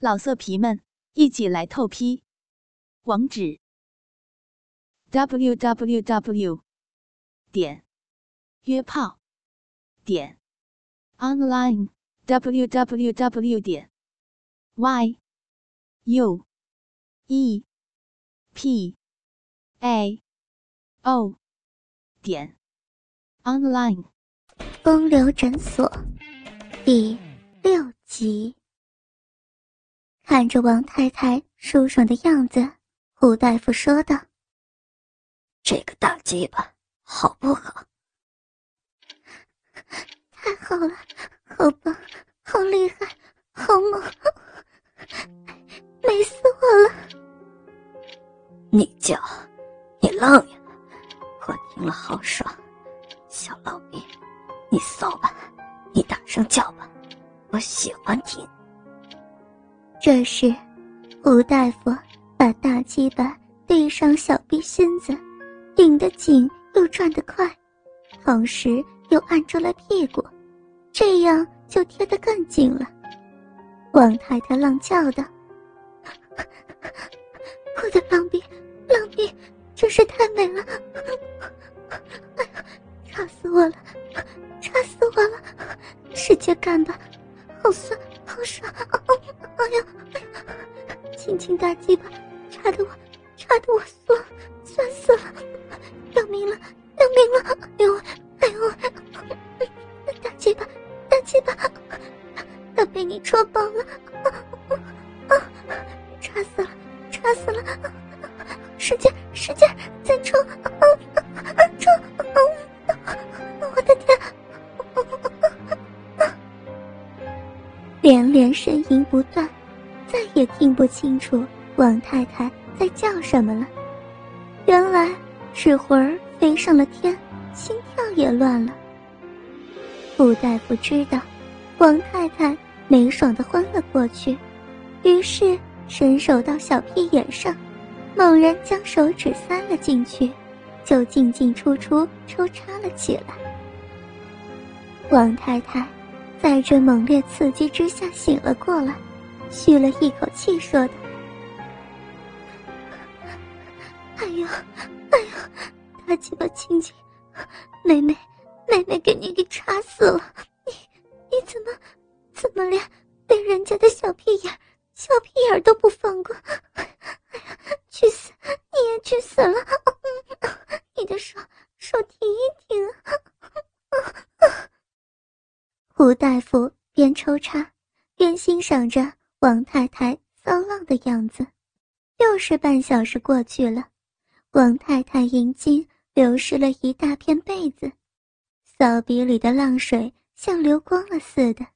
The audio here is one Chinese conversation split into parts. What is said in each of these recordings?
老色皮们，一起来透批！网址：w w w 点约炮点 online w w w 点 y u e p a o 点 online。风流诊所第六集。看着王太太舒爽的样子，胡大夫说道：“这个大鸡巴好不好？太好了，好棒，好厉害，好猛，美死我了！你叫，你浪呀，我听了好爽。小老弟，你骚吧，你大声叫吧，我喜欢听。”这时，胡大夫把大鸡巴对上小臂心子，顶得紧又转得快，同时又按住了屁股，这样就贴得更紧了。王太太浪叫道：“我的浪逼，浪逼，真是太美了！哎呀，插死我了，插死我了！使劲干吧，好酸，好爽！”哎呀，哎呀，轻轻打击吧，差的我，差的我酸。连连呻吟不断。再也听不清楚王太太在叫什么了，原来是魂儿飞上了天，心跳也乱了。傅大夫知道王太太没爽的昏了过去，于是伸手到小屁眼上，猛然将手指塞了进去，就进进出出抽插了起来。王太太在这猛烈刺激之下醒了过来。吁了一口气，说道：“哎呀，哎呀，大鸡巴亲亲，妹妹，妹妹给你给插死了！你你怎么怎么连被人家的小屁眼小屁眼都不放过？哎呀，去死！你也去死了！你的手手停一停啊！”胡大夫边抽插边欣赏着。王太太骚浪的样子，又是半小时过去了，王太太阴茎流失了一大片被子，骚鼻里的浪水像流光了似的，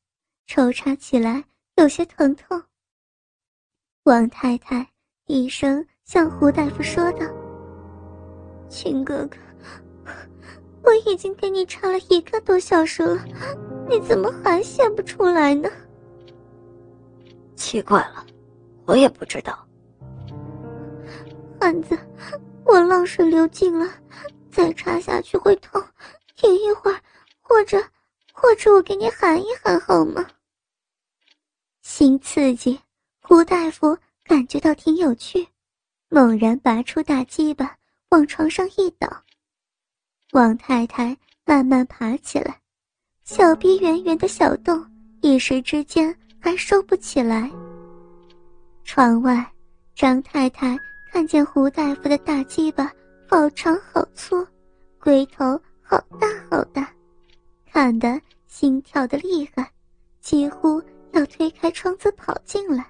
抽插起来有些疼痛。王太太低声向胡大夫说道：“秦哥哥，我已经给你插了一个多小时了，你怎么还泄不出来呢？”奇怪了，我也不知道。汉子，我浪水流尽了，再插下去会痛，停一会儿，或者，或者我给你喊一喊好吗？新刺激，胡大夫感觉到挺有趣，猛然拔出大鸡巴往床上一倒。王太太慢慢爬起来，小臂圆圆的小洞，一时之间。还收不起来。窗外，张太太看见胡大夫的大鸡巴好长好粗，龟头好大好大，看得心跳的厉害，几乎要推开窗子跑进来。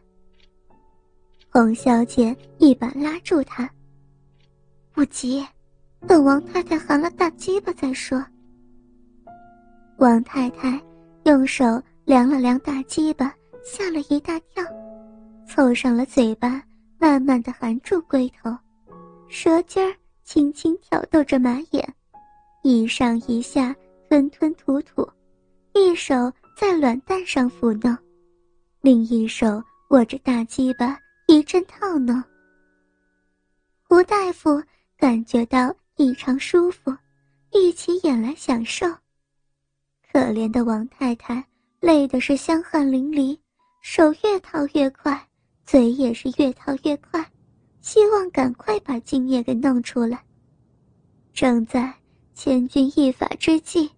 洪小姐一把拉住他：“不急，等王太太含了大鸡巴再说。”王太太用手量了量大鸡巴。吓了一大跳，凑上了嘴巴，慢慢的含住龟头，舌尖儿轻轻挑逗着马眼，一上一下吞吞吐吐，一手在卵蛋上抚弄，另一手握着大鸡巴一阵套弄。胡大夫感觉到异常舒服，闭起眼来享受。可怜的王太太累的是香汗淋漓。手越掏越快，嘴也是越掏越快，希望赶快把精液给弄出来。正在千钧一发之际，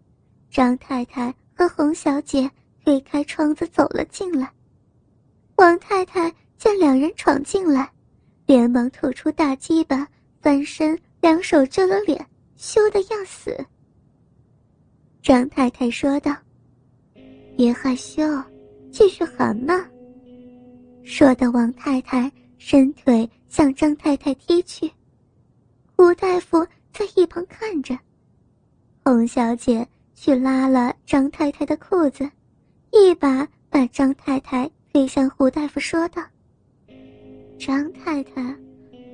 张太太和洪小姐推开窗子走了进来。王太太见两人闯进来，连忙吐出大鸡巴，翻身，两手遮了脸，羞得要死。张太太说道：“别害羞。”继续喊嘛！说的王太太伸腿向张太太踢去，胡大夫在一旁看着。洪小姐去拉了张太太的裤子，一把把张太太推向胡大夫，说道：“张太太，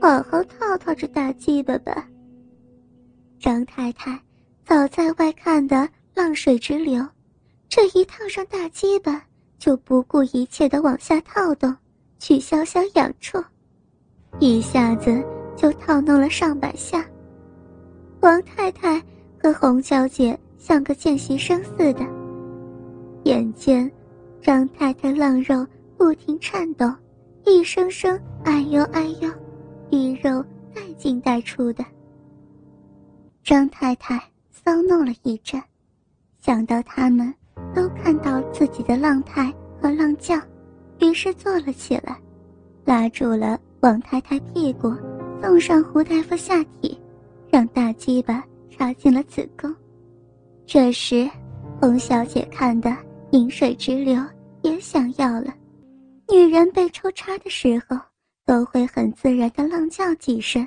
好好套套这大鸡巴吧。”张太太早在外看的浪水直流，这一套上大鸡巴。就不顾一切的往下套动，去消消痒处，一下子就套弄了上百下。王太太和洪小姐像个见习生似的。眼见张太太浪肉不停颤抖，一声声哎呦哎呦，逼肉带进带出的。张太太骚弄了一阵，想到他们。都看到自己的浪态和浪叫，于是坐了起来，拉住了王太太屁股，送上胡大夫下体，让大鸡巴插进了子宫。这时，洪小姐看得饮水直流，也想要了。女人被抽插的时候，都会很自然的浪叫几声，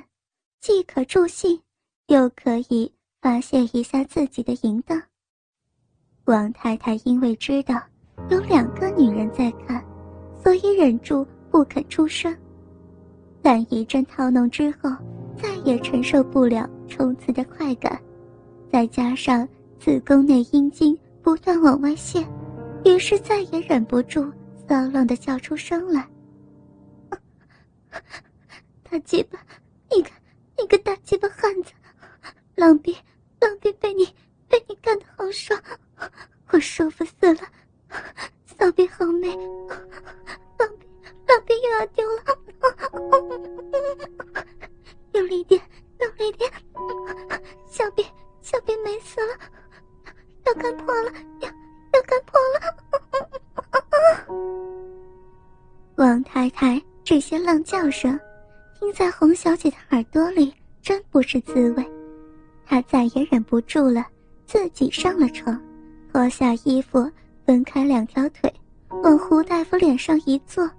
既可助兴，又可以发泄一下自己的淫荡。王太太因为知道有两个女人在看，所以忍住不肯出声。但一阵套弄之后，再也承受不了冲刺的快感，再加上子宫内阴茎不断往外泄，于是再也忍不住骚浪的叫出声来：“ 大鸡巴，你个你个大鸡巴汉子，浪逼浪逼被你被你干的好爽！”我舒服死了，骚逼好美，浪逼浪逼又要丢了，用力点，用力点，小逼小逼美死了，要干破了，要要干破了！王太太这些浪叫声，听在洪小姐的耳朵里，真不是滋味，她再也忍不住了，自己上了床。脱下衣服，分开两条腿，往胡大夫脸上一坐，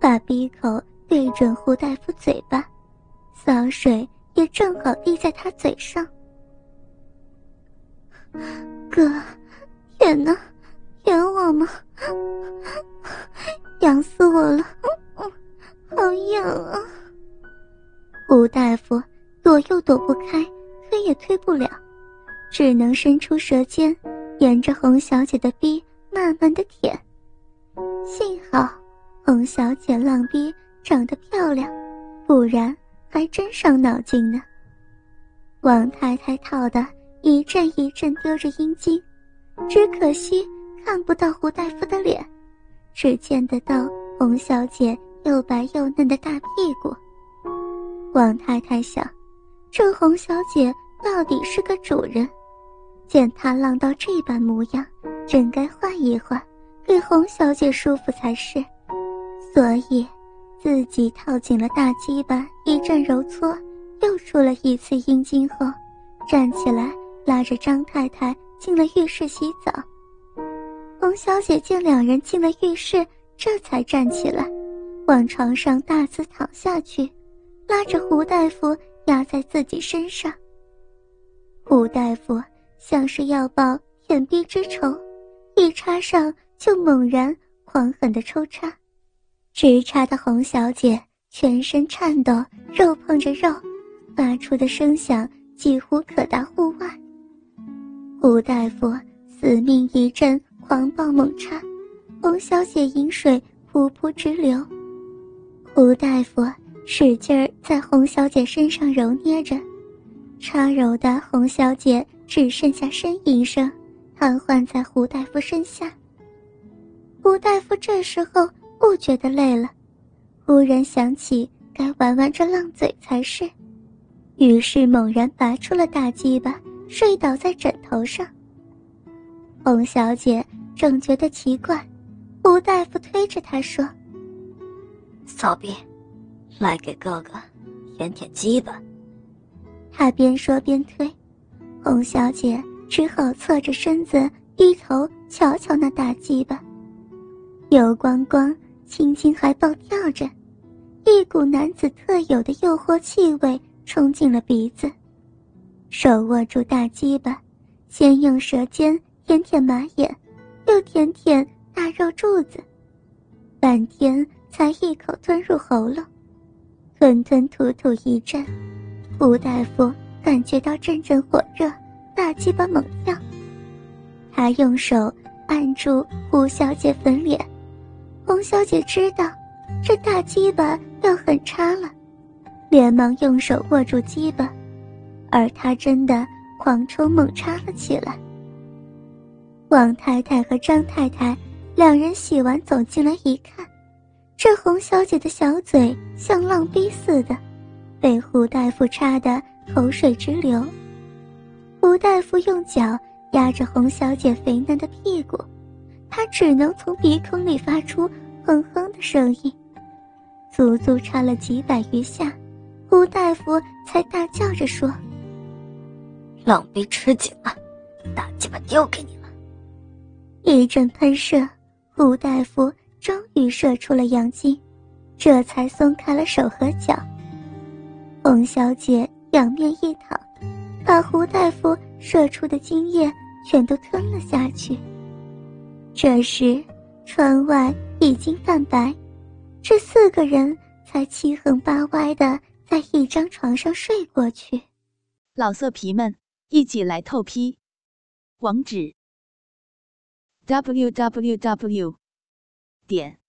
把鼻口对准胡大夫嘴巴，骚水也正好滴在他嘴上。哥，舔呢，舔我吗？痒死我了，好痒啊！胡大夫躲又躲不开，推也推不了，只能伸出舌尖。沿着洪小姐的逼慢慢的舔，幸好洪小姐浪逼长得漂亮，不然还真伤脑筋呢。王太太套的一阵一阵丢着阴茎，只可惜看不到胡大夫的脸，只见得到洪小姐又白又嫩的大屁股。王太太想，这洪小姐到底是个主人。见他浪到这般模样，真该换一换，给洪小姐舒服才是。所以，自己套紧了大鸡巴，一阵揉搓，又出了一次阴茎后，站起来拉着张太太进了浴室洗澡。洪小姐见两人进了浴室，这才站起来，往床上大肆躺下去，拉着胡大夫压在自己身上。胡大夫。像是要报舔逼之仇，一插上就猛然狂狠的抽插，直插的洪小姐全身颤抖，肉碰着肉，发出的声响几乎可达户外。胡大夫死命一阵狂暴猛插，洪小姐饮水噗噗直流。胡大夫使劲儿在洪小姐身上揉捏着，插揉的洪小姐。只剩下呻吟声，瘫痪在胡大夫身下。胡大夫这时候不觉得累了，忽然想起该玩玩这浪嘴才是，于是猛然拔出了大鸡巴，睡倒在枕头上。洪小姐正觉得奇怪，胡大夫推着她说：“骚逼，来给哥哥舔舔鸡巴。”他边说边推，洪小姐只好侧着身子低头瞧瞧那大鸡巴。油光光，轻轻还暴跳着，一股男子特有的诱惑气味冲进了鼻子。手握住大鸡巴，先用舌尖舔舔马眼，又舔舔大肉柱子，半天才一口吞入喉咙，吞吞吐吐一阵，胡大夫感觉到阵阵火热，大鸡巴猛跳。他用手按住胡小姐粉脸。洪小姐知道这大鸡巴要很插了，连忙用手握住鸡巴，而她真的狂抽猛插了起来。王太太和张太太两人洗完走进来一看，这洪小姐的小嘴像浪逼似的，被胡大夫插的口水直流。吴大夫用脚压着洪小姐肥嫩的屁股。她只能从鼻孔里发出哼哼的声音，足足插了几百余下，吴大夫才大叫着说：“浪逼吃紧了，大鸡巴丢给你了。”一阵喷射，吴大夫终于射出了阳精，这才松开了手和脚。洪小姐仰面一躺，把胡大夫射出的精液全都吞了下去。这时，窗外已经泛白，这四个人才七横八歪的在一张床上睡过去。老色皮们，一起来透批！网址：w w w 点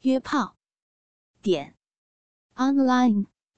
约炮点 online